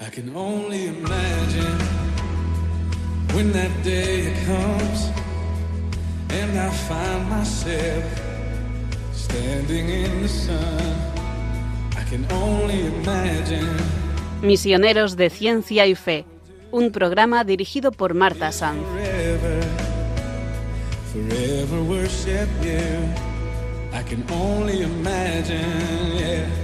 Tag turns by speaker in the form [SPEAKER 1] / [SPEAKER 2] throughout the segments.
[SPEAKER 1] I can only imagine when that day comes and I find myself standing in the sun. I can only imagine.
[SPEAKER 2] Misioneros de Ciencia y Fe, un programa dirigido por Marta Sanz.
[SPEAKER 1] Forever, forever worship you. I can only imagine, yeah.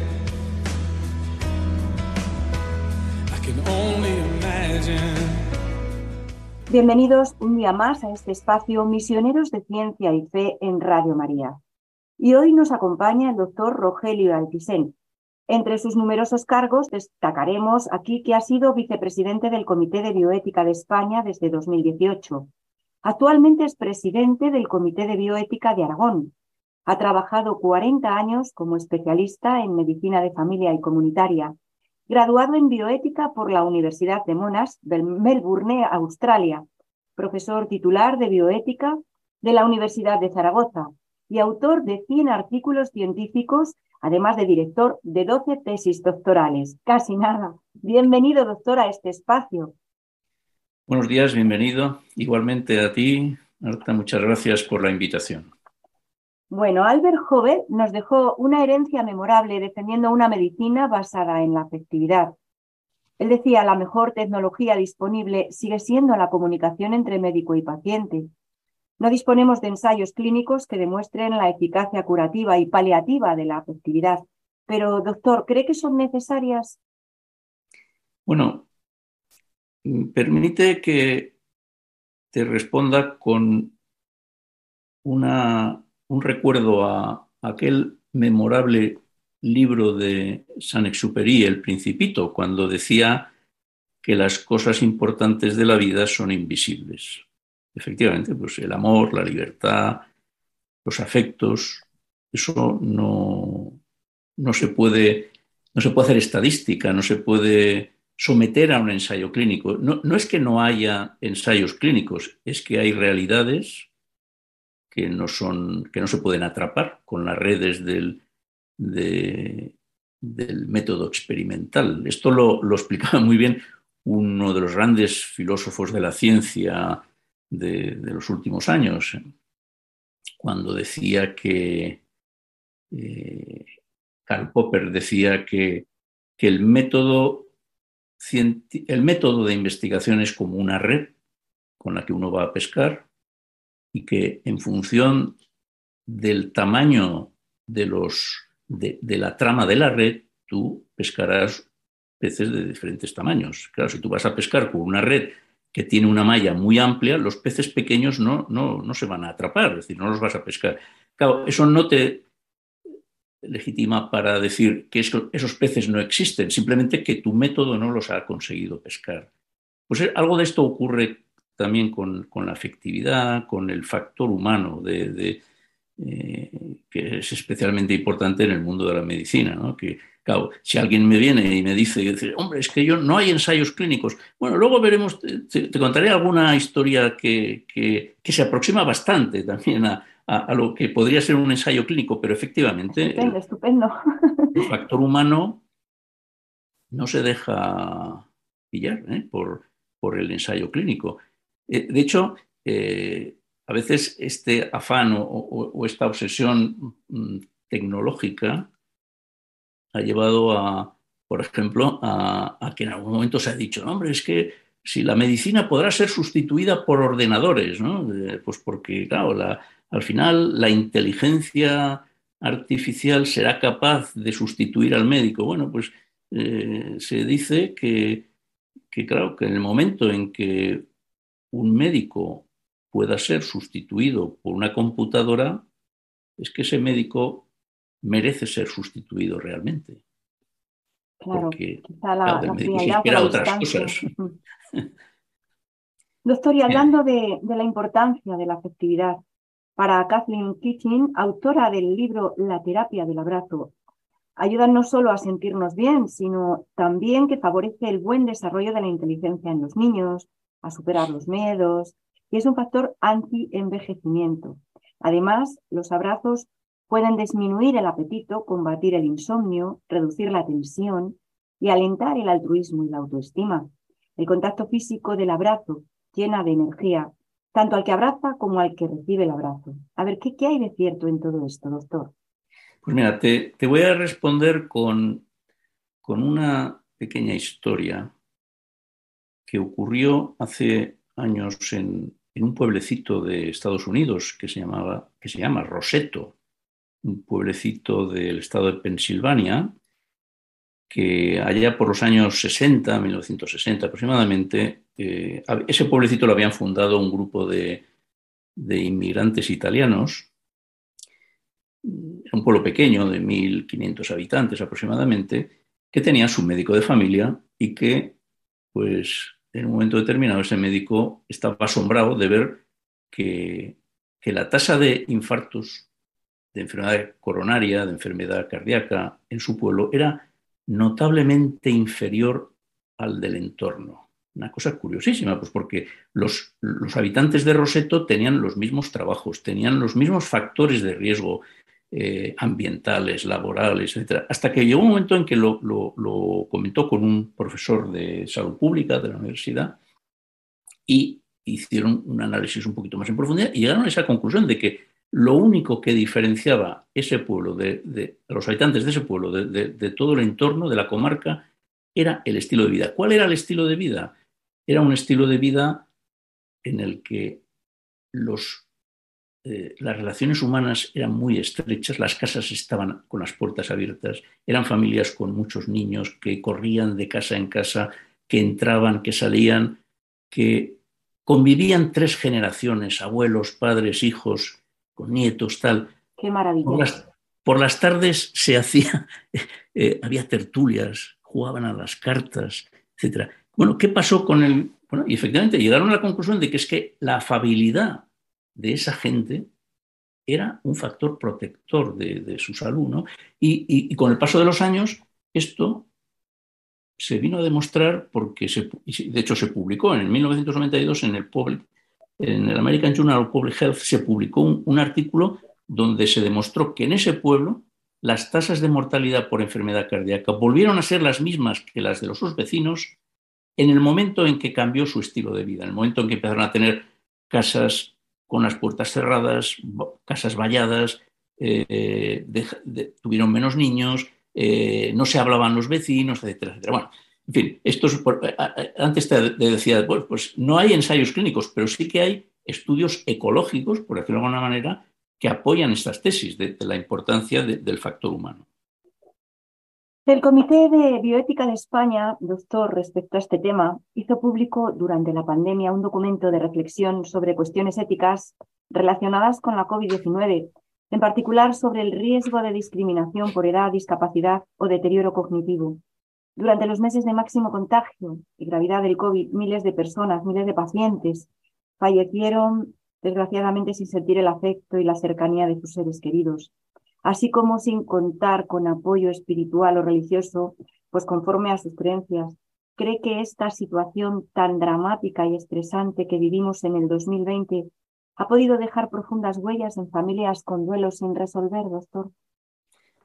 [SPEAKER 3] Bienvenidos un día más a este espacio Misioneros de Ciencia y Fe en Radio María. Y hoy nos acompaña el doctor Rogelio Altisén. Entre sus numerosos cargos destacaremos aquí que ha sido vicepresidente del Comité de Bioética de España desde 2018. Actualmente es presidente del Comité de Bioética de Aragón. Ha trabajado 40 años como especialista en medicina de familia y comunitaria graduado en bioética por la Universidad de Monash de Melbourne, Australia, profesor titular de bioética de la Universidad de Zaragoza y autor de 100 artículos científicos, además de director de 12 tesis doctorales. Casi nada. Bienvenido, doctor, a este espacio.
[SPEAKER 4] Buenos días, bienvenido. Igualmente a ti, Marta, muchas gracias por la invitación.
[SPEAKER 3] Bueno, Albert Jovet nos dejó una herencia memorable defendiendo una medicina basada en la afectividad. Él decía, la mejor tecnología disponible sigue siendo la comunicación entre médico y paciente. No disponemos de ensayos clínicos que demuestren la eficacia curativa y paliativa de la afectividad. Pero, doctor, ¿cree que son necesarias?
[SPEAKER 4] Bueno, permite que te responda con una un recuerdo a aquel memorable libro de Saint-Exupéry, El Principito, cuando decía que las cosas importantes de la vida son invisibles. Efectivamente, pues el amor, la libertad, los afectos, eso no, no, se puede, no se puede hacer estadística, no se puede someter a un ensayo clínico. No, no es que no haya ensayos clínicos, es que hay realidades que no, son, que no se pueden atrapar con las redes del, del método experimental. Esto lo, lo, explicaba muy bien uno de los grandes filósofos de la ciencia de, los últimos años, cuando decía que eh, Karl Popper decía que, que el, método, el método de investigación es como una red con la que uno va a pescar y que en función del tamaño de, los, de, la trama de la red, tú pescarás peces de diferentes tamaños. Claro, si tú vas a pescar con una red que tiene una malla muy amplia, los peces pequeños no se van a atrapar, es decir, no los vas a pescar. Claro, eso no te legitima para decir que esos peces no existen, simplemente que tu método no los ha conseguido pescar. Pues eh, algo de esto ocurre también con, con la afectividad, con el factor humano, de, de, eh, que es especialmente importante en el mundo de la medicina. ¿no? Que, claro, si alguien me viene y me dice, hombre, es que yo no hay ensayos clínicos, bueno, luego veremos, te, te contaré alguna historia que, que, que, se aproxima bastante también a, a, a, lo que podría ser un ensayo clínico, pero efectivamente
[SPEAKER 3] estupendo, el, estupendo.
[SPEAKER 4] el factor humano no se deja pillar ¿eh? por, por el ensayo clínico. Eh, de hecho, eh, a veces este afán o, esta obsesión mm, tecnológica ha llevado a, por ejemplo, a, que en algún momento se ha dicho, hombre, es que si la medicina podrá ser sustituida por ordenadores, ¿no? Eh, pues porque, claro, la, al final la inteligencia artificial será capaz de sustituir al médico. Bueno, pues se dice que, que, claro, que en el momento en que un médico pueda ser sustituido por una computadora, es que ese médico merece ser sustituido realmente.
[SPEAKER 3] Claro,
[SPEAKER 4] Porque
[SPEAKER 3] quizá la,
[SPEAKER 4] claro,
[SPEAKER 3] la
[SPEAKER 4] el
[SPEAKER 3] la
[SPEAKER 4] otras cosas.
[SPEAKER 3] Doctor, y hablando de, de, la importancia de la afectividad, para Kathleen Kitchen, autora del libro La terapia del abrazo, ayuda no solo a sentirnos bien, sino también que favorece el buen desarrollo de la inteligencia en los niños, a superar los miedos y es un factor anti-envejecimiento. Además, los abrazos pueden disminuir el apetito, combatir el insomnio, reducir la tensión y alentar el altruismo y la autoestima. El contacto físico del abrazo llena de energía tanto al que abraza como al que recibe el abrazo. A ver, ¿qué, hay de cierto en todo esto, doctor?
[SPEAKER 4] Pues mira, te, te voy a responder con, con una pequeña historia que ocurrió hace años en, un pueblecito de Estados Unidos que se, llamaba, que se llama Roseto, un pueblecito del estado de Pensilvania, que allá por los años 60, 1960 aproximadamente, eh, ese pueblecito lo habían fundado un grupo de, de inmigrantes italianos. Un pueblo pequeño de 1.500 habitantes aproximadamente, que tenía su médico de familia y que, pues, en un momento determinado ese médico estaba asombrado de ver que, la tasa de infartos, de enfermedad coronaria, de enfermedad cardíaca en su pueblo era notablemente inferior al del entorno. Una cosa curiosísima, pues porque los, habitantes de Roseto tenían los mismos trabajos, tenían los mismos factores de riesgo eh, ambientales, laborales, etc. Hasta que llegó un momento en que lo, lo, comentó con un profesor de salud pública de la universidad y hicieron un análisis un poquito más en profundidad y llegaron a esa conclusión de que lo único que diferenciaba ese pueblo, de, los habitantes de ese pueblo, de, todo el entorno de la comarca, era el estilo de vida. ¿Cuál era el estilo de vida? Era un estilo de vida en el que los, eh, las relaciones humanas eran muy estrechas, las casas estaban con las puertas abiertas, eran familias con muchos niños que corrían de casa en casa, que entraban, que salían, que convivían tres generaciones, abuelos, padres, hijos, con nietos, tal.
[SPEAKER 3] Qué maravilla.
[SPEAKER 4] Por las, por las tardes se hacía, eh, había tertulias, jugaban a las cartas, etc. Bueno, ¿qué pasó con el...? Bueno, y efectivamente llegaron a la conclusión de que es que la afabilidad de esa gente era un factor protector de, de su salud. Y, con el paso de los años, esto se vino a demostrar porque, de hecho, se publicó en 1992 en el Public en el American Journal of Public Health se publicó un, un, artículo donde se demostró que en ese pueblo las tasas de mortalidad por enfermedad cardíaca volvieron a ser las mismas que las de los sus vecinos en el momento en que cambió su estilo de vida, en el momento en que empezaron a tener casas con las puertas cerradas, casas valladas, eh, tuvieron menos niños, eh, no se hablaban los vecinos, etcétera, etcétera. Bueno, en fin, esto es por, antes te decía, pues, pues, no hay ensayos clínicos, pero sí que hay estudios ecológicos, por decirlo de alguna manera, que apoyan estas tesis de, la importancia de, del factor humano.
[SPEAKER 3] El Comité de Bioética de España, doctor, respecto a este tema, hizo público durante la pandemia un documento de reflexión sobre cuestiones éticas relacionadas con la COVID-19, en particular sobre el riesgo de discriminación por edad, discapacidad o deterioro cognitivo. Durante los meses de máximo contagio y gravedad del COVID, miles de personas, miles de pacientes fallecieron, desgraciadamente, sin sentir el afecto y la cercanía de sus seres queridos, así como sin contar con apoyo espiritual o religioso, pues conforme a sus creencias. ¿Cree que esta situación tan dramática y estresante que vivimos en el 2020 ha podido dejar profundas huellas en familias con duelos sin resolver, doctor?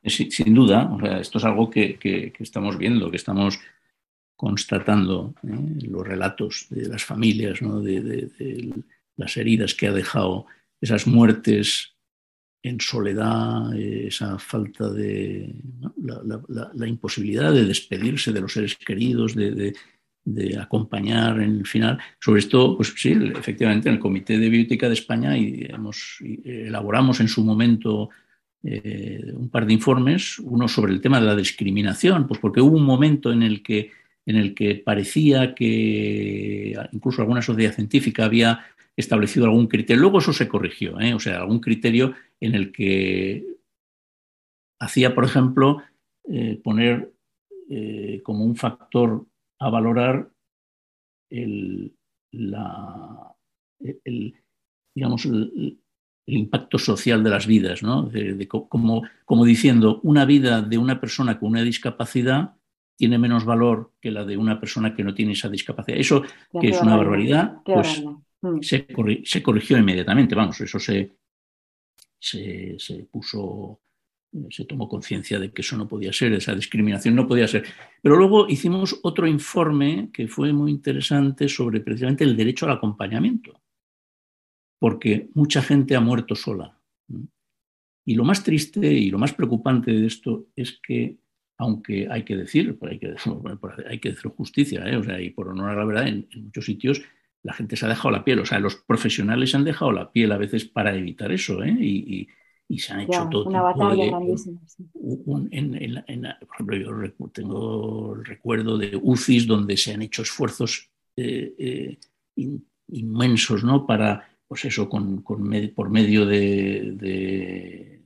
[SPEAKER 4] sin duda, esto es algo que, que, estamos viendo, que estamos constatando ¿eh? los relatos de las familias, ¿no? de, las heridas que ha dejado, esas muertes en soledad, esa falta de la, imposibilidad de despedirse de los seres queridos, de, acompañar en el final. Sobre esto, pues sí, efectivamente, en el Comité de Biblioteca de España y hemos, elaboramos en su momento eh, un par de informes, uno sobre el tema de la discriminación, pues porque hubo un momento en el que, en el que parecía que incluso alguna sociedad científica había establecido algún criterio. Luego eso se corrigió, ¿eh? o sea, algún criterio en el que hacía, por ejemplo, eh, poner eh, como un factor a valorar el, la, el digamos, el, el impacto social de las vidas, ¿no? De, de, como, como, diciendo, una vida de una persona con una discapacidad tiene menos valor que la de una persona que no tiene esa discapacidad. Eso, ya, que es una barbaridad, pues mm. se, corri se, corrigió inmediatamente, vamos, eso se, se, puso se tomó conciencia de que eso no podía ser, esa discriminación no podía ser. Pero luego hicimos otro informe que fue muy interesante sobre precisamente el derecho al acompañamiento, porque mucha gente ha muerto sola. Y lo más triste y lo más preocupante de esto es que, aunque hay que decir, hay que, hay que decir justicia, ¿eh? o sea, y por honor a la verdad, en, muchos sitios la gente se ha dejado la piel, o sea, los profesionales se han dejado la piel a veces para evitar eso, ¿eh? y, y se han hecho todo
[SPEAKER 3] una batalla grandísima.
[SPEAKER 4] por ejemplo, yo tengo el recuerdo de UCIs donde se han hecho esfuerzos eh, eh, inmensos, ¿no? Para, pues eso, con, por medio de,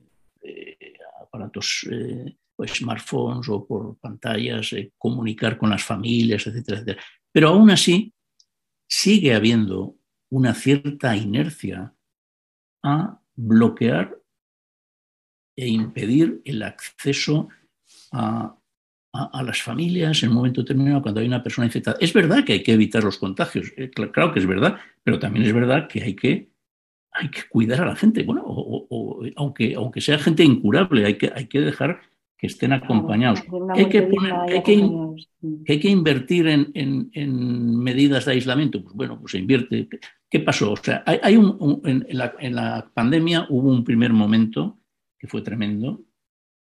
[SPEAKER 4] aparatos, eh, smartphones o por pantallas, comunicar con las familias, etcétera, etcétera. Pero aún así sigue habiendo una cierta inercia a bloquear e impedir el acceso a, las familias en un momento determinado cuando hay una persona infectada. Es verdad que hay que evitar los contagios, eh, claro que es verdad, pero también es verdad que hay que, hay que cuidar a la gente. Bueno, o, aunque, aunque sea gente incurable, hay que, hay que dejar que estén acompañados. hay, que hay, que, hay que invertir en, medidas de aislamiento. Pues bueno, pues se invierte. ¿Qué pasó? O sea, hay, un, en, la, en, la, pandemia hubo un primer momento que fue tremendo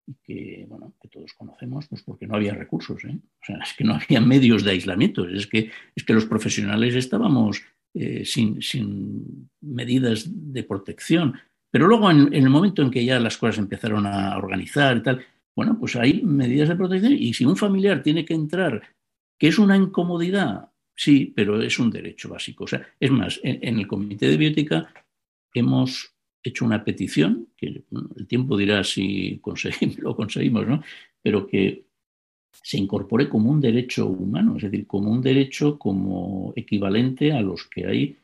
[SPEAKER 4] y que, bueno, que todos conocemos, pues porque no había recursos, ¿eh? o sea, es que no había medios de aislamiento, es que, es que los profesionales estábamos eh, sin, sin, medidas de protección. Pero luego, en, el momento en que ya las cosas empezaron a organizar y tal, bueno, pues hay medidas de protección y si un familiar tiene que entrar, que es una incomodidad, sí, pero es un derecho básico. O sea, es más, en el Comité de Biótica hemos hecho una petición, que el tiempo dirá si conseguimos, lo conseguimos, ¿no? pero que se incorpore como un derecho humano, es decir, como un derecho como equivalente a los que hay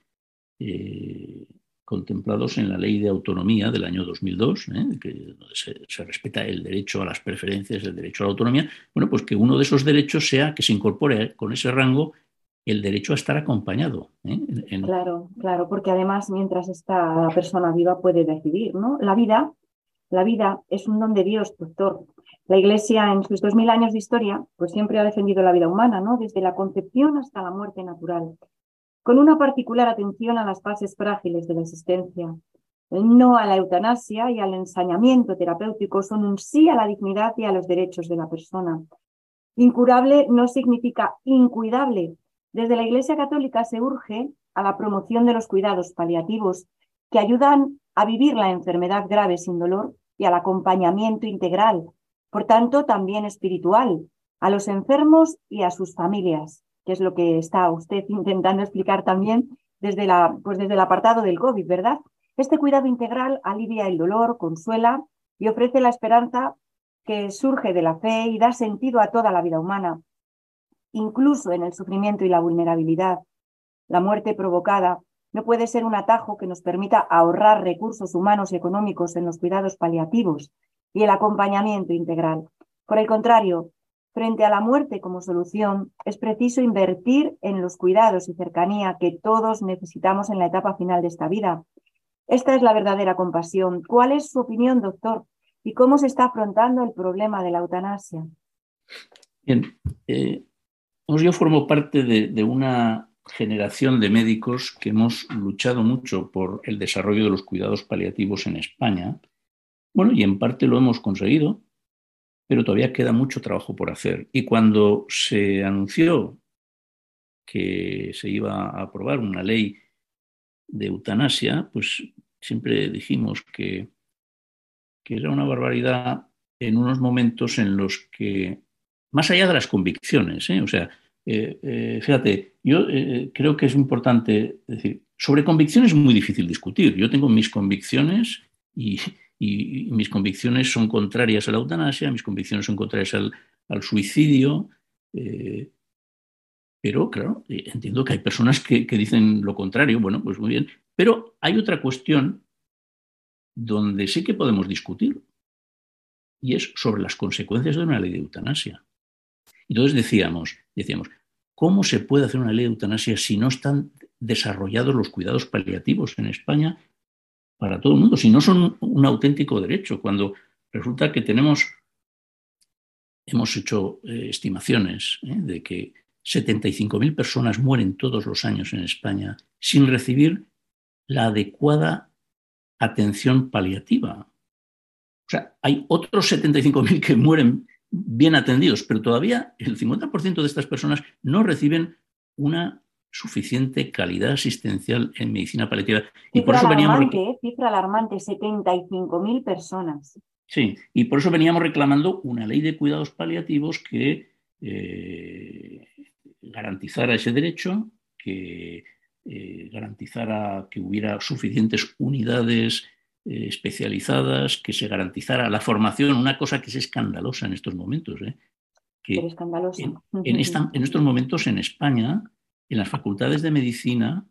[SPEAKER 4] eh, contemplados en la ley de autonomía del año 2002, ¿eh? que, se, respeta el derecho a las preferencias, el derecho a la autonomía, bueno, pues que uno de esos derechos sea que se incorpore con ese rango el derecho a estar acompañado. ¿eh?
[SPEAKER 3] Claro, claro, porque además mientras esta persona viva puede decidir, ¿no? La vida, la vida es un don de Dios, doctor. La Iglesia en sus dos mil años de historia, pues siempre ha defendido la vida humana, ¿no? Desde la concepción hasta la muerte natural, con una particular atención a las fases frágiles de la existencia. El no a la eutanasia y al ensañamiento terapéutico son un sí a la dignidad y a los derechos de la persona. Incurable no significa incuidable, desde la Iglesia Católica se urge a la promoción de los cuidados paliativos que ayudan a vivir la enfermedad grave sin dolor y al acompañamiento integral, por tanto también espiritual, a los enfermos y a sus familias, que es lo que está usted intentando explicar también desde, la, pues desde el apartado del COVID, ¿verdad? Este cuidado integral alivia el dolor, consuela y ofrece la esperanza que surge de la fe y da sentido a toda la vida humana incluso en el sufrimiento y la vulnerabilidad. La muerte provocada no puede ser un atajo que nos permita ahorrar recursos humanos y económicos en los cuidados paliativos y el acompañamiento integral. Por el contrario, frente a la muerte como solución, es preciso invertir en los cuidados y cercanía que todos necesitamos en la etapa final de esta vida. Esta es la verdadera compasión. ¿Cuál es su opinión, doctor? ¿Y cómo se está afrontando el problema de la eutanasia?
[SPEAKER 4] Bien, eh, yo formo parte de, una generación de médicos que hemos luchado mucho por el desarrollo de los cuidados paliativos en España. Bueno, y en parte lo hemos conseguido, pero todavía queda mucho trabajo por hacer. Y cuando se anunció que se iba a aprobar una ley de eutanasia, pues siempre dijimos que, que era una barbaridad en unos momentos en los que más allá de las convicciones, ¿eh? o sea, eh, eh, fíjate, yo creo que es importante decir, sobre convicciones es muy difícil discutir. Yo tengo mis convicciones y, mis convicciones son contrarias a la eutanasia, mis convicciones son contrarias al, suicidio, pero claro, entiendo que hay personas que, que dicen lo contrario, bueno, pues muy bien, pero hay otra cuestión donde sí que podemos discutir y es sobre las consecuencias de una ley de eutanasia. Entonces decíamos, decíamos, ¿cómo se puede hacer una ley de eutanasia si no están desarrollados los cuidados paliativos en España para todo el mundo? Si no son un auténtico derecho. Cuando, resulta que tenemos, hemos hecho eh, estimaciones ¿eh? de que 75.000 personas mueren todos los años en España sin recibir la adecuada atención paliativa. O sea, hay otros 75.000 que mueren bien atendidos, pero todavía el 50% de estas personas no reciben una suficiente calidad asistencial en medicina paliativa.
[SPEAKER 3] y por eso veníamos ¿eh? cifra alarmante, 75.000 personas.
[SPEAKER 4] Sí, y por eso veníamos reclamando una ley de cuidados paliativos que eh, garantizara ese derecho, que eh, garantizara que hubiera suficientes unidades especializadas, que se garantizara la formación, una cosa que es escandalosa en estos momentos.
[SPEAKER 3] Que escandalosa.
[SPEAKER 4] en, en estos momentos en España en las facultades de medicina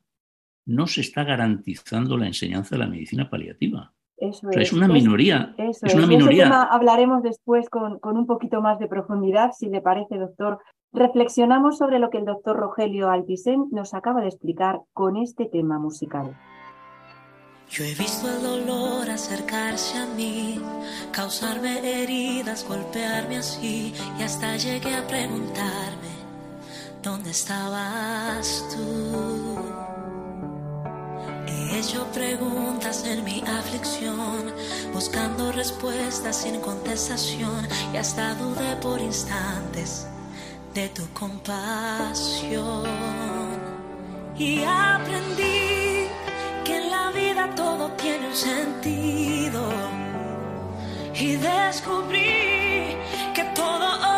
[SPEAKER 4] no se está garantizando la enseñanza de la medicina paliativa.
[SPEAKER 3] Eso
[SPEAKER 4] es. una minoría.
[SPEAKER 3] es,
[SPEAKER 4] una minoría.
[SPEAKER 3] hablaremos después con, con, un poquito más de profundidad, si le parece, doctor. Reflexionamos sobre lo que el doctor Rogelio Altisén nos acaba de explicar con este tema musical.
[SPEAKER 5] Yo he visto el dolor acercarse a mí, causarme heridas, golpearme así, y hasta llegué a preguntarme ¿dónde estabas tú? He hecho preguntas en mi aflicción, buscando respuestas sin contestación y hasta dudé por instantes de tu compasión. Y aprendí que en la vida todo tiene un sentido y descubrí que todo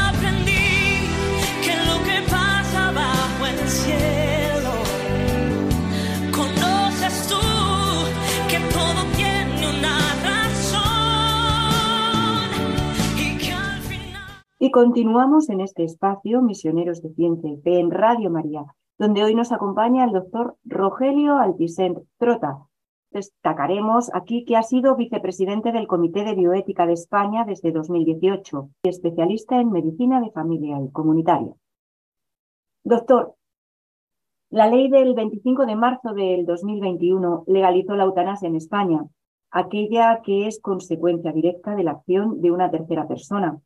[SPEAKER 5] Y
[SPEAKER 3] continuamos en este espacio, Misioneros de Ciencia y en Radio María, donde hoy nos acompaña el doctor Rogelio Altisent Trota. Destacaremos aquí que ha sido vicepresidente del Comité de Bioética de España desde 2018 y especialista en medicina de familia y comunitaria. Doctor, la ley del 25 de marzo del 2021 legalizó la eutanasia en España, aquella que es consecuencia directa de la acción de una tercera persona.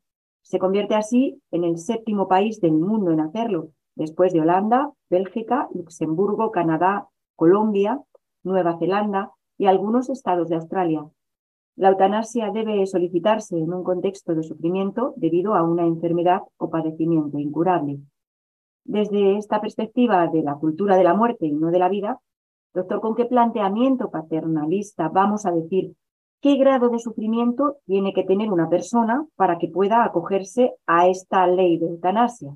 [SPEAKER 3] Se convierte así en el séptimo país del mundo en hacerlo, después de Holanda, Bélgica, Luxemburgo, Canadá, Colombia, Nueva Zelanda y algunos estados de Australia. La eutanasia debe solicitarse en un contexto de sufrimiento debido a una enfermedad o padecimiento incurable. Desde esta perspectiva de la cultura de la muerte y no de la vida, doctor, ¿con qué planteamiento paternalista vamos a decir qué grado de sufrimiento tiene que tener una persona para que pueda acogerse a esta ley de eutanasia?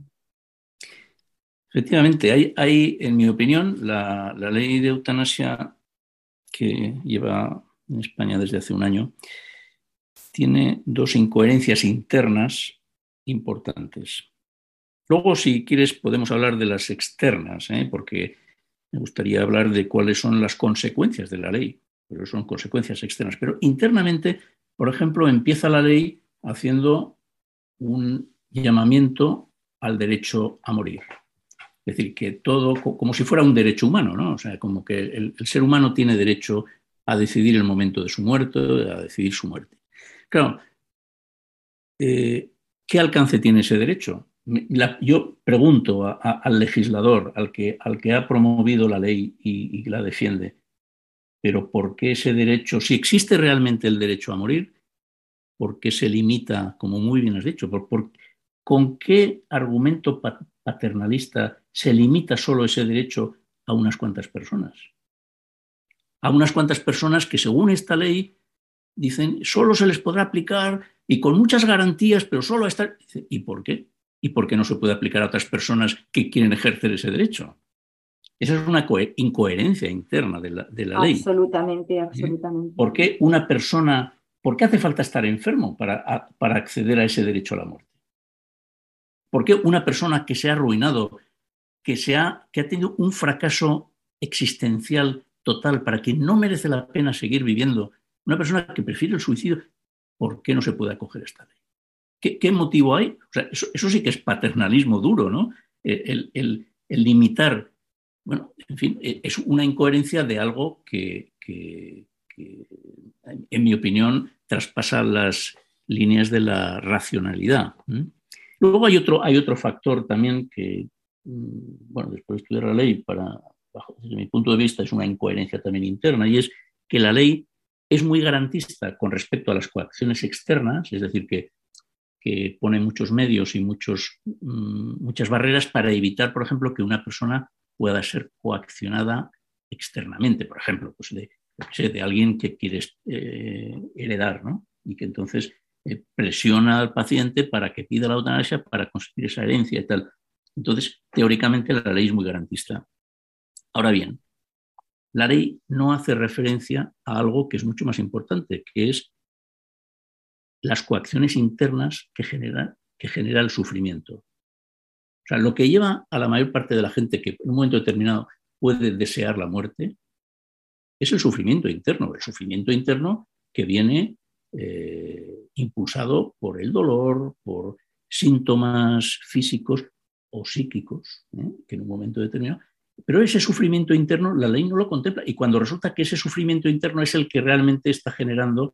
[SPEAKER 4] Efectivamente, hay, en mi opinión, la, la ley de eutanasia que lleva en España desde hace un año, tiene dos incoherencias internas importantes. Luego, si quieres, podemos hablar de las externas, ¿eh? porque me gustaría hablar de cuáles son las consecuencias de la ley, pero son consecuencias externas. Pero internamente, por ejemplo, empieza la ley haciendo un llamamiento al derecho a morir. Es decir, que todo como si fuera un derecho humano, ¿no? O sea, como que el, ser humano tiene derecho a decidir el momento de su muerte, a decidir su muerte. Claro, eh, ¿qué alcance tiene ese derecho? yo pregunto al legislador, al que, al que ha promovido la ley y, la defiende, pero ¿por qué ese derecho, si existe realmente el derecho a morir, por qué se limita, como muy bien has dicho, con qué argumento paternalista se limita solo ese derecho a unas cuantas personas? A unas cuantas personas que según esta ley dicen solo se les podrá aplicar y con muchas garantías, pero solo a esta... ¿Y por qué? ¿Y por qué no se puede aplicar a otras personas que quieren ejercer ese derecho? Esa es una incoherencia interna de la, ley.
[SPEAKER 3] Absolutamente, ¿Eh? absolutamente.
[SPEAKER 4] ¿Por qué una persona, por qué hace falta estar enfermo para, para acceder a ese derecho a la muerte? ¿Por qué una persona que se ha arruinado, que, se ha, que ha tenido un fracaso existencial total, para que no merece la pena seguir viviendo, una persona que prefiere el suicidio, ¿por qué no se puede acoger a esta ley? ¿Qué, motivo hay? eso, sí que es paternalismo duro, ¿no? El, limitar, bueno, en fin, e, es una incoherencia de algo que, en mi opinión, traspasa las líneas de la racionalidad. Luego hay otro, hay otro factor también que, mm, bueno, después de estudiar la ley, para, desde mi punto de vista, es una incoherencia también interna, y es que la ley es muy garantista con respecto a las coacciones externas, es decir, que que pone muchos medios y muchos, mm, muchas barreras para evitar, por ejemplo, que una persona pueda ser coaccionada externamente, por ejemplo, pues de, de alguien que quieres eh, heredar, ¿no? Y que entonces eh, presiona al paciente para que pida la eutanasia para conseguir esa herencia y tal. Entonces, teóricamente la ley es muy garantista. Ahora bien, la ley no hace referencia a algo que es mucho más importante, que es las coacciones internas que que genera el sufrimiento. Sea, lo que lleva a la mayor parte de la gente que en un momento determinado puede desear la muerte es el sufrimiento interno, el sufrimiento interno que viene eh, impulsado por el dolor, por síntomas físicos o psíquicos, ¿eh? que en un momento determinado. Pero ese sufrimiento interno la ley no lo contempla y cuando resulta que ese sufrimiento interno es el que realmente está generando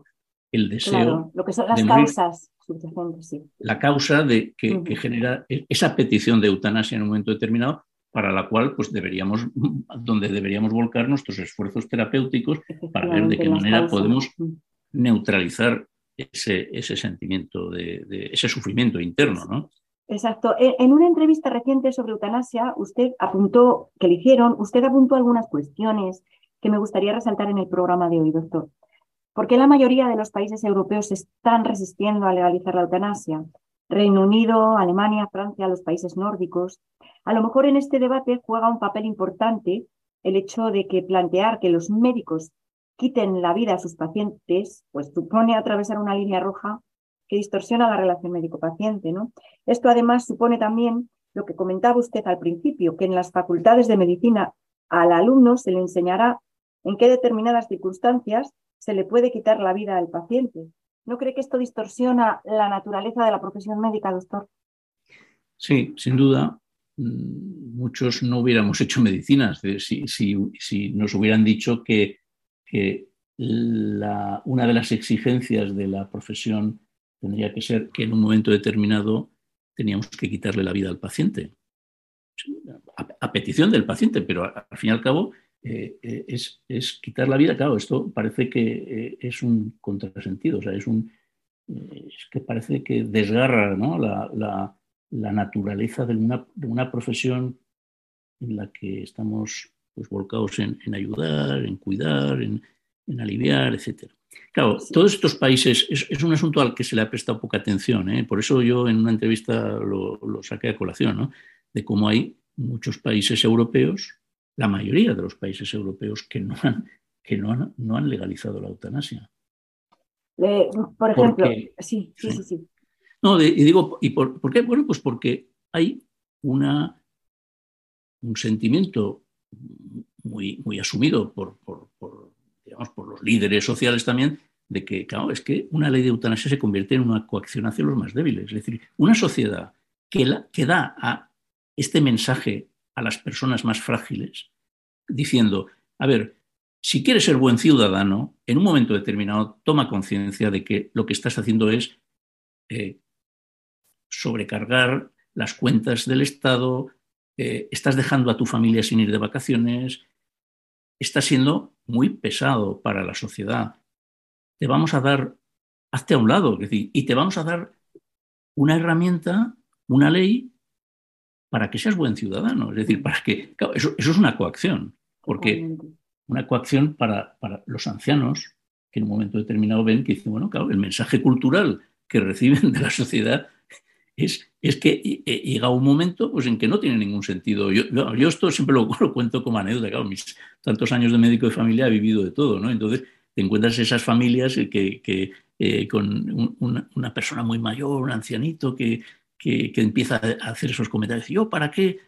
[SPEAKER 4] el deseo.
[SPEAKER 3] lo que son las causas
[SPEAKER 4] La causa de, que, genera e, esa petición de eutanasia en un momento determinado, para la cual pues deberíamos, donde deberíamos volcar nuestros esfuerzos terapéuticos para ver de qué manera podemos neutralizar ese, ese sentimiento de, ese sufrimiento interno, ¿no?
[SPEAKER 3] Exacto. En una entrevista reciente sobre eutanasia, usted apuntó, que le hicieron, usted apuntó algunas cuestiones que me gustaría resaltar en el programa de hoy, doctor. ¿Por qué la mayoría de los países europeos están resistiendo a legalizar la eutanasia? Reino Unido, Alemania, Francia, los países nórdicos. A lo mejor en este debate juega un papel importante el hecho de que plantear que los médicos quiten la vida a sus pacientes, pues supone atravesar una línea roja que distorsiona la relación médico-paciente. Esto además supone también lo que comentaba usted al principio, que en las facultades de medicina al alumno se le enseñará en qué determinadas circunstancias se le puede quitar la vida al paciente. ¿No cree que esto distorsiona la naturaleza de la profesión médica, doctor?
[SPEAKER 4] Sí, sin duda. Mm, muchos no hubiéramos hecho medicinas si, nos hubieran dicho que, una de las exigencias de la profesión tendría que ser que en un momento determinado teníamos que quitarle la vida al paciente. A, petición del paciente, pero al fin y al cabo eh, eh, es, quitar la vida. Claro, esto parece que eh, es un contrasentido, o sea, es, un, es que parece que desgarra la, naturaleza de una, profesión en la que estamos pues, volcados en, ayudar, en cuidar, en, aliviar, etc. Claro, todos estos países es, un asunto al que se le ha prestado poca atención, por eso yo en una entrevista lo, lo saqué a colación, ¿no? de cómo hay muchos países europeos la mayoría de los países europeos que no han, que no han, no han legalizado la eutanasia.
[SPEAKER 3] por ejemplo, sí, sí, sí, sí.
[SPEAKER 4] No, y digo, ¿y por, qué? Bueno, pues porque hay una, un sentimiento muy, muy asumido por, por, digamos, por los líderes sociales también, de que, claro, es que una ley de eutanasia se convierte en una coacción hacia los más débiles. Es decir, una sociedad que, la, que da a este mensaje a las personas más frágiles, diciendo, a ver, si quieres ser buen ciudadano, en un momento determinado toma conciencia de que lo que estás haciendo es eh, sobrecargar las cuentas del Estado, eh, estás dejando a tu familia sin ir de vacaciones, está siendo muy pesado para la sociedad. Te vamos a dar, hazte a un lado, decir, y te vamos a dar una herramienta, una ley, para que seas buen ciudadano. Es decir, para que. eso, eso, es una coacción, porque una coacción para, para, los ancianos que en un momento determinado ven que dicen, bueno, claro, el mensaje cultural que reciben de la sociedad es, es que llega un momento pues, en que no tiene ningún sentido. Yo, yo esto siempre lo, lo, cuento como anécdota, claro, mis tantos años de médico de familia he vivido de todo, ¿no? Entonces te encuentras esas familias que, que eh, con un, una, una, persona muy mayor, un ancianito que, que, que, empieza a hacer esos comentarios. Yo, ¿para qué?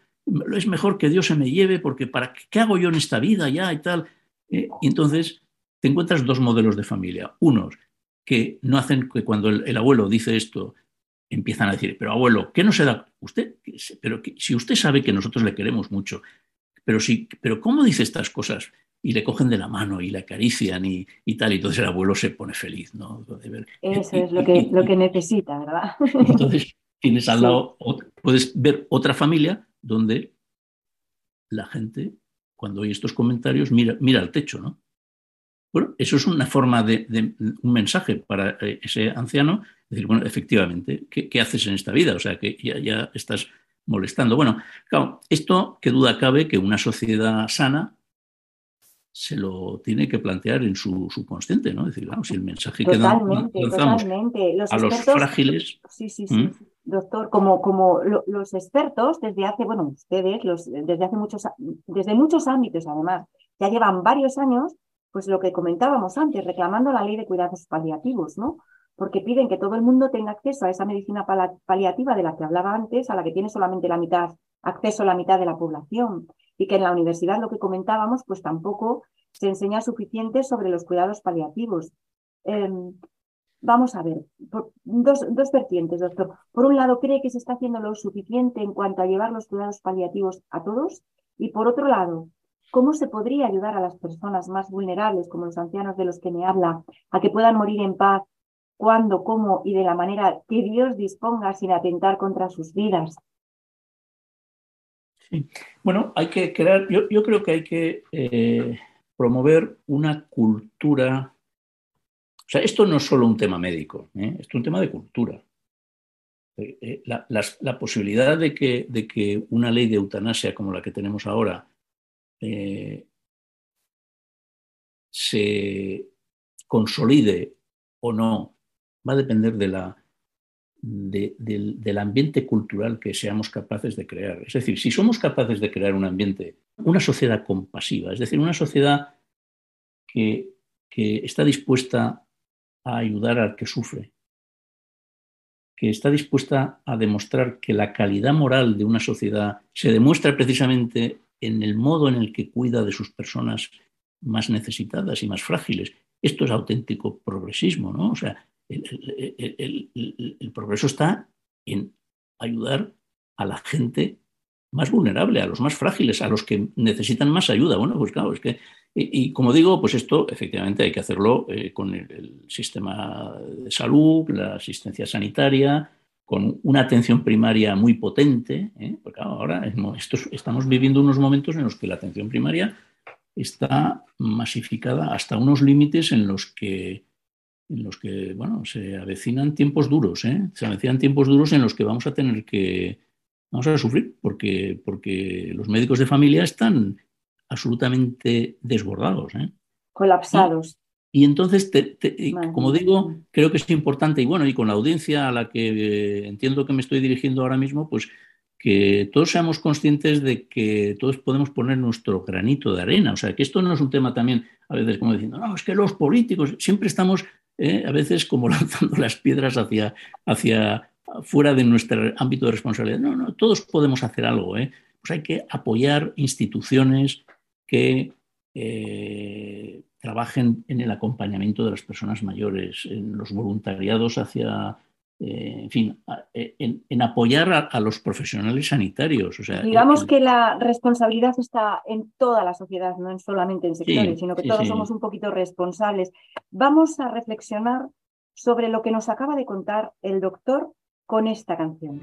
[SPEAKER 4] Es mejor que Dios se me lleve porque ¿para qué, qué hago yo en esta vida ya y tal? Eh, y entonces te encuentras dos modelos de familia. Unos que no hacen que cuando el, el abuelo dice esto, empiezan a decir, pero abuelo, ¿qué no se da? Usted, pero que, si usted sabe que nosotros le queremos mucho, pero sí, pero ¿cómo dice estas cosas? Y le cogen de la mano y le acarician y, y tal, y entonces el abuelo se pone feliz, ¿no?
[SPEAKER 3] Ver, Eso es lo que, lo que necesita, ¿verdad?
[SPEAKER 4] Entonces tienes al lado, puedes ver otra familia donde la gente, cuando oye estos comentarios, mira, mira al techo, ¿no? Bueno, eso es una forma de, de un mensaje para eh, ese anciano decir, bueno, efectivamente, ¿qué, ¿qué, haces en esta vida? O sea, que ya, ya estás molestando. Bueno, claro, esto, qué duda cabe que una sociedad sana se lo tiene que plantear en su subconsciente, ¿no? Es decir, claro, si el mensaje
[SPEAKER 3] totalmente,
[SPEAKER 4] que lanzamos
[SPEAKER 3] totalmente. Los
[SPEAKER 4] a los frágiles...
[SPEAKER 3] Sí, sí, sí. Doctor, como, como lo, los expertos desde hace, bueno, ustedes, los, desde hace muchos, desde muchos ámbitos además, ya llevan varios años, pues lo que comentábamos antes, reclamando la ley de cuidados paliativos, ¿no? porque piden que todo el mundo tenga acceso a esa medicina paliativa de la que hablaba antes, a la que tiene solamente la mitad, acceso a la mitad de la población, y que en la universidad, lo que comentábamos, pues tampoco se enseña suficiente sobre los cuidados paliativos. Eh, vamos a ver, por, dos, dos vertientes, doctor. Por un lado, ¿cree que se está haciendo lo suficiente en cuanto a llevar los cuidados paliativos a todos? Y por otro lado, ¿Cómo se podría ayudar a las personas más vulnerables, como los ancianos de los que me habla, a que puedan morir en paz cuándo, cómo y de la manera que Dios disponga sin atentar contra sus vidas.
[SPEAKER 4] Bueno, hay que crear, yo, yo creo que hay que eh, promover una cultura. O sea, esto no es solo un tema médico, ¿eh? esto es un tema de cultura. Eh, la, la, posibilidad de que, de que, una ley de eutanasia como la que tenemos ahora eh, se consolide o no va a depender de la, de, de, del ambiente cultural que seamos capaces de crear. Es decir, si somos capaces de crear un ambiente, una sociedad compasiva, es decir, una sociedad que, que está dispuesta a ayudar al que sufre, que está dispuesta a demostrar que la calidad moral de una sociedad se demuestra precisamente en el modo en el que cuida de sus personas más necesitadas y más frágiles. Esto es auténtico progresismo, ¿no? O sea, el, el, progreso está en ayudar a la gente más vulnerable, a los más frágiles, a los que necesitan más ayuda. Bueno, pues claro, es que, y, como digo, pues esto efectivamente hay que hacerlo eh, con el, sistema de salud, la asistencia sanitaria, con una atención primaria muy potente, ¿eh? porque ahora esto, estamos viviendo unos momentos en los que la atención primaria está masificada hasta unos límites en los que en los que, bueno, se avecinan tiempos duros, ¿eh? Se avecinan tiempos duros en los que vamos a tener que, vamos a sufrir, porque, porque los médicos de familia están absolutamente desbordados, ¿eh?
[SPEAKER 3] Colapsados.
[SPEAKER 4] Y, y entonces, te, te, como digo, creo que es importante, y bueno, y con la audiencia a la que eh, entiendo que me estoy dirigiendo ahora mismo, pues que todos seamos conscientes de que todos podemos poner nuestro granito de arena. O sea, que esto no es un tema también, a veces como diciendo, no, es que los políticos siempre estamos ¿eh? a veces como lanzando las piedras hacia, hacia fuera de nuestro ámbito de responsabilidad. No, no, todos podemos hacer algo. ¿eh? Pues hay que apoyar instituciones que eh, trabajen en el acompañamiento de las personas mayores, en los voluntariados hacia eh, en fin, en, en apoyar a, a, los profesionales sanitarios. O sea,
[SPEAKER 3] Digamos el, que la responsabilidad está en toda la sociedad, no en solamente en sectores, sí, sino que sí, todos sí. somos un poquito responsables. Vamos a reflexionar sobre lo que nos acaba de contar el doctor con esta canción.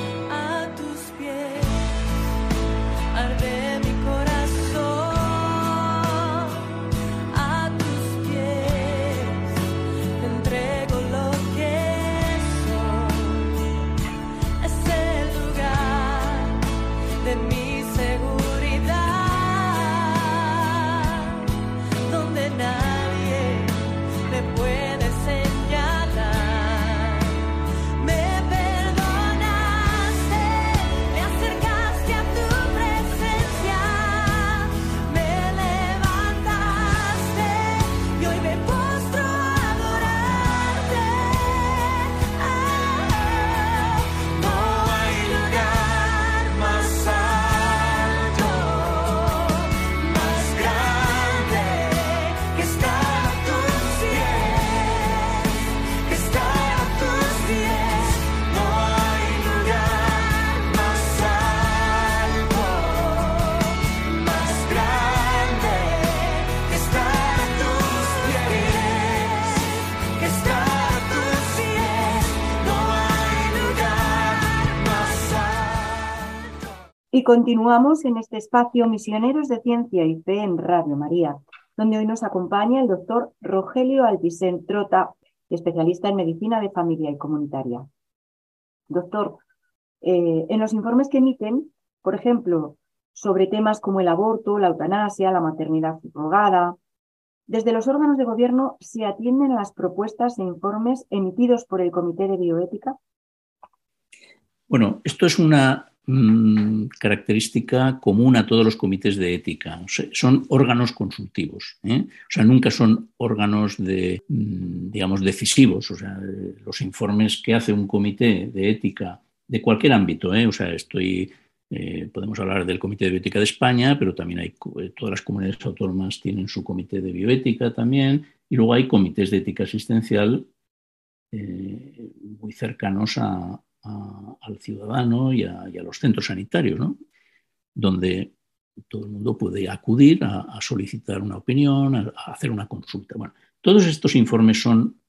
[SPEAKER 3] Y continuamos en este espacio Misioneros de Ciencia y Fe en Radio María, donde hoy nos acompaña el doctor Rogelio Altisén Trota, especialista en medicina de familia y comunitaria. Doctor, eh, en los informes que emiten, por ejemplo, sobre temas como el aborto, la eutanasia, la maternidad subrogada, desde los órganos de gobierno se atienden las propuestas e informes emitidos por el Comité de Bioética.
[SPEAKER 4] Bueno, esto es una Mm, característica común a todos los comités de ética. son órganos consultivos. ¿eh? O sea, nunca son órganos de, mm, digamos, decisivos. O sea, los informes que hace un comité de ética de cualquier ámbito, ¿eh? o sea, estoy, eh, podemos hablar del Comité de Bioética de España, pero también hay todas las comunidades autónomas tienen su comité de bioética también, y luego hay comités de ética asistencial muy cercanos a, al ciudadano y a, los centros sanitarios, donde todo el mundo puede acudir a, solicitar una opinión, a, hacer una consulta. Bueno, todos estos informes son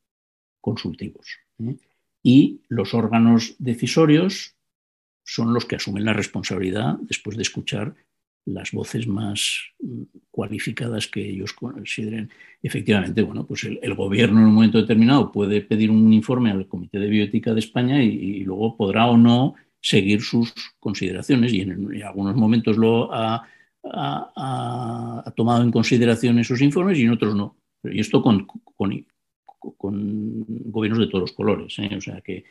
[SPEAKER 4] consultivos ¿eh? y los órganos decisorios son los que asumen la responsabilidad después de escuchar las voces más mm, cualificadas que ellos consideren. Efectivamente, bueno, pues el, gobierno en un momento determinado puede pedir un informe al Comité de Bioética de España y, luego podrá o no seguir sus consideraciones y en, algunos momentos lo ha, tomado en consideración esos informes y en otros no. Y esto con, con, gobiernos de todos los colores. ¿eh? O sea que,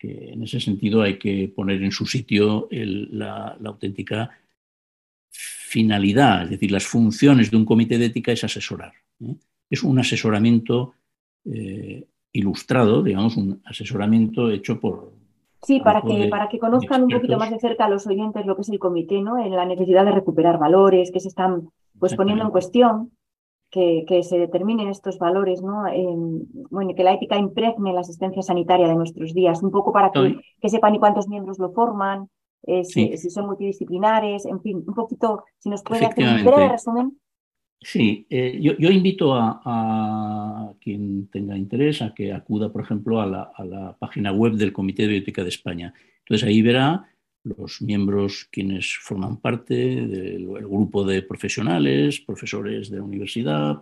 [SPEAKER 4] en ese sentido hay que poner en su sitio la auténtica finalidad, es decir, las funciones de un comité de ética es asesorar. ¿eh? Es un asesoramiento eh, ilustrado, digamos, un asesoramiento hecho por...
[SPEAKER 3] Sí, para que, para que conozcan un poquito más de cerca a los oyentes lo que es el comité, ¿no? En la necesidad de recuperar valores que se están pues poniendo en cuestión, que, se determinen estos valores, ¿no? bueno, que la ética impregne la asistencia sanitaria de nuestros días, un poco para que, que sepan ni cuántos miembros lo forman, eh, si, son multidisciplinares, en fin, un poquito, si nos puede hacer un breve resumen.
[SPEAKER 4] Sí, eh, yo, invito a, quien tenga interés a que acuda, por ejemplo, a la, página web del Comité de Bioética de España. Entonces ahí verá los miembros quienes forman parte del grupo de profesionales, profesores de la universidad,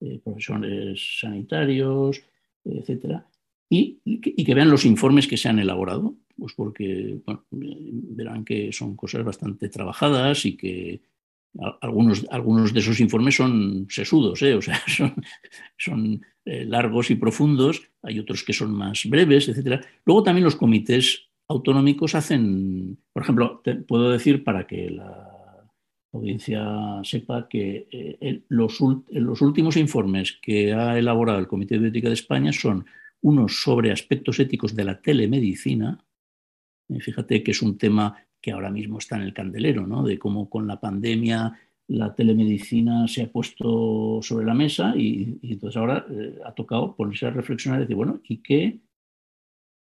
[SPEAKER 4] eh, profesores sanitarios, etcétera y, que vean los informes que se han elaborado, pues porque verán que son cosas bastante trabajadas y que algunos, algunos de esos informes son sesudos, ¿eh? o sea, son, eh, largos y profundos, hay otros que son más breves, etc. Luego también los comités autonómicos hacen, por ejemplo, puedo decir para que la audiencia sepa que eh, los, los, últimos informes que ha elaborado el Comité de Ética de España son unos sobre aspectos éticos de la telemedicina. fíjate que es un tema que ahora mismo está en el candelero, ¿no? de cómo con la pandemia la telemedicina se ha puesto sobre la mesa y, entonces ahora eh, ha tocado ponerse a reflexionar y decir, bueno, ¿y qué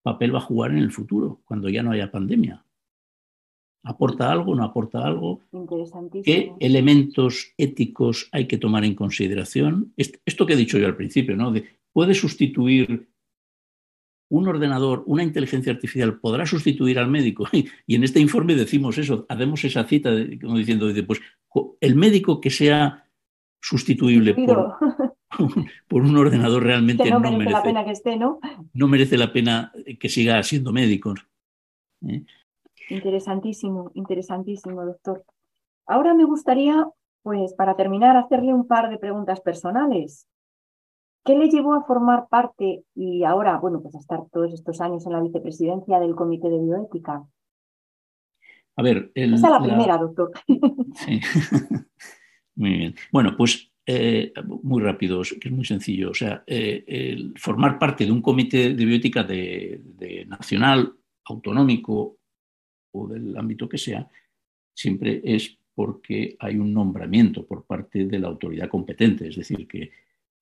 [SPEAKER 4] papel va a jugar en el futuro cuando ya no haya pandemia? ¿Aporta algo? ¿No aporta algo? ¿Qué elementos éticos hay que tomar en consideración? Esto que he dicho yo al principio, ¿no? De, ¿Puede sustituir un ordenador, una inteligencia artificial podrá sustituir al médico. Y en este informe decimos eso, hacemos esa cita como diciendo, pues el médico que sea sustituible por, por, un ordenador realmente
[SPEAKER 3] no, merece, la pena que esté, ¿no?
[SPEAKER 4] No merece la pena que siga siendo médico.
[SPEAKER 3] ¿eh? Interesantísimo, interesantísimo, doctor. Ahora me gustaría, pues, para terminar, hacerle un par de preguntas personales. ¿Qué le llevó a formar parte y ahora, bueno, pues a estar todos estos años en la vicepresidencia del Comité de Bioética?
[SPEAKER 4] A ver,
[SPEAKER 3] esa es la, primera, doctor.
[SPEAKER 4] Sí. muy bien. Bueno, pues eh, muy rápido, que es muy sencillo. O sea, eh, formar parte de un comité de bioética de, nacional, autonómico o del ámbito que sea, siempre es porque hay un nombramiento por parte de la autoridad competente. Es decir, que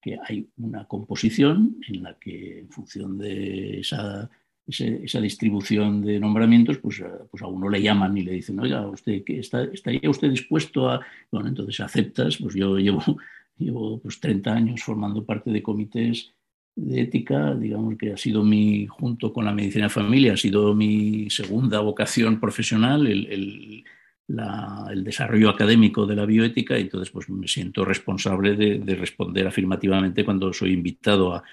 [SPEAKER 4] que hay una composición en la que en función de esa, esa, distribución de nombramientos, pues, pues, a uno le llaman y le dicen, oiga, usted, está, ¿estaría usted dispuesto a...? Bueno, entonces aceptas, pues yo llevo, llevo pues 30 años formando parte de comités de ética, digamos que ha sido mi, junto con la medicina de familia, ha sido mi segunda vocación profesional, el desarrollo académico de la bioética y entonces pues me siento responsable de, responder afirmativamente cuando soy invitado a,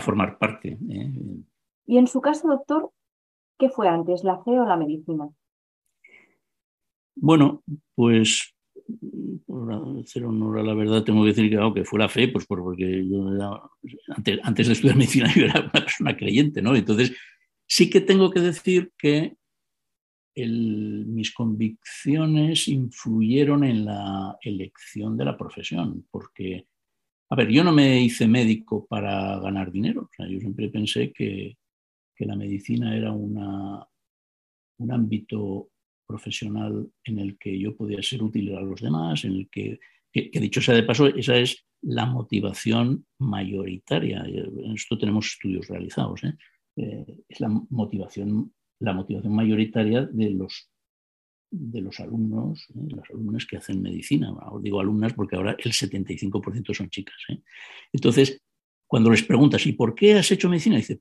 [SPEAKER 4] formar parte. ¿eh?
[SPEAKER 3] Y en su caso, doctor, ¿qué fue antes, la fe o la medicina?
[SPEAKER 4] Bueno, pues por hacer honor a la verdad, tengo que decir que, fue la fe, pues porque yo antes, antes, de estudiar medicina yo era una persona creyente, ¿no? Entonces, sí que tengo que decir que mis convicciones influyeron en la elección de la profesión, porque, a ver, yo no me hice médico para ganar dinero, yo siempre pensé que, la medicina era una, un ámbito profesional en el que yo podía ser útil a los demás, en el que, que, dicho sea de paso, esa es la motivación mayoritaria. En esto tenemos estudios realizados. ¿eh? Eh, es la motivación la motivación mayoritaria de los, de los alumnos, ¿eh? las alumnas que hacen medicina. os digo alumnas porque ahora el 75% son chicas. ¿eh? Entonces, cuando les preguntas, ¿y por qué has hecho medicina? Dice,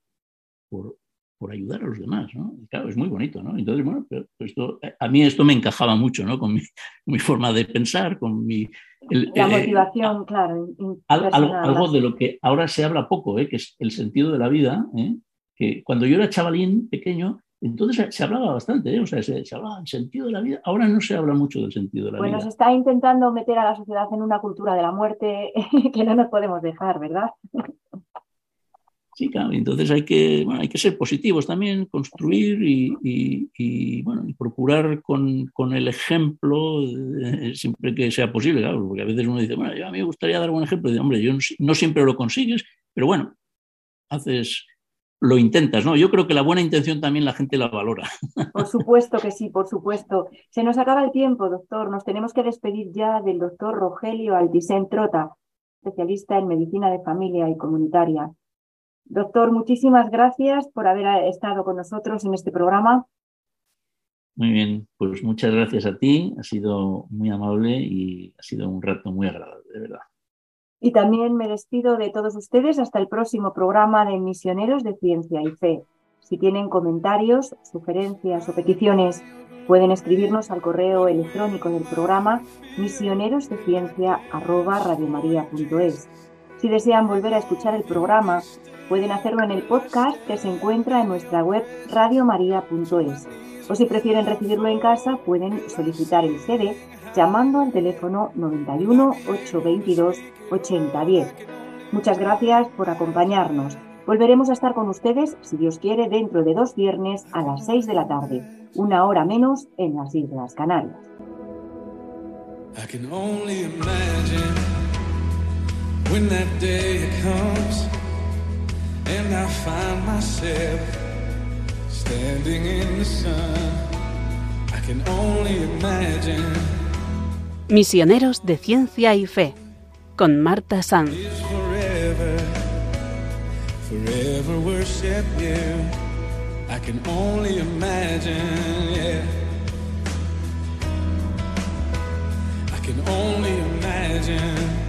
[SPEAKER 4] por, por ayudar a los demás, ¿no? claro, es muy bonito, ¿no? Entonces, bueno, pero esto, a mí esto me encajaba mucho, ¿no? Con mi, forma de pensar, con mi...
[SPEAKER 3] la eh, motivación, claro.
[SPEAKER 4] Algo, algo, de lo que ahora se habla poco, ¿eh? que es el sentido de la vida, ¿eh? que cuando yo era chavalín pequeño, entonces se hablaba bastante, ¿eh? o sea, se, hablaba del sentido de la vida. Ahora no se habla mucho del sentido de la vida.
[SPEAKER 3] Bueno, se está intentando meter a la sociedad en una cultura de la muerte que no nos podemos dejar, ¿verdad?
[SPEAKER 4] Sí, claro, entonces hay que, hay que ser positivos también, construir y, bueno, y procurar con, el ejemplo eh, siempre que sea posible, claro, porque a veces uno dice, bueno, yo a mí me gustaría dar un ejemplo, y hombre, yo no siempre lo consigues, pero bueno, haces, lo intentas, ¿no? Yo creo que la buena intención también la gente la valora.
[SPEAKER 3] Por supuesto que sí, por supuesto. Se nos acaba el tiempo, doctor. Nos tenemos que despedir ya del doctor Rogelio Altisén Trota, especialista en medicina de familia y comunitaria. Doctor, muchísimas gracias por haber estado con nosotros en este programa.
[SPEAKER 4] Muy bien, pues muchas gracias a ti. Ha sido muy amable y ha sido un rato muy agradable, de verdad.
[SPEAKER 3] Y también me despido de todos ustedes hasta el próximo programa de Misioneros de Ciencia y Fe. Si tienen comentarios, sugerencias o peticiones, pueden escribirnos al correo electrónico del programa misionerosdeciencia.radiomaria.es. Si desean volver a escuchar el programa, pueden hacerlo en el podcast que se encuentra en nuestra web radiomaria.es. O si prefieren recibirlo en casa, pueden solicitar el CD llamando al teléfono 91 822 8010. Muchas gracias por acompañarnos. Volveremos a estar con ustedes, si Dios quiere, dentro de dos viernes a las 6 de la tarde, una hora menos en las Islas Canarias.
[SPEAKER 6] Standing in the sun. I can only imagine
[SPEAKER 2] Misioneros de Ciencia y Fe, con Marta Sanz.
[SPEAKER 6] forever, forever worship you. I can only imagine, yeah. I can only imagine.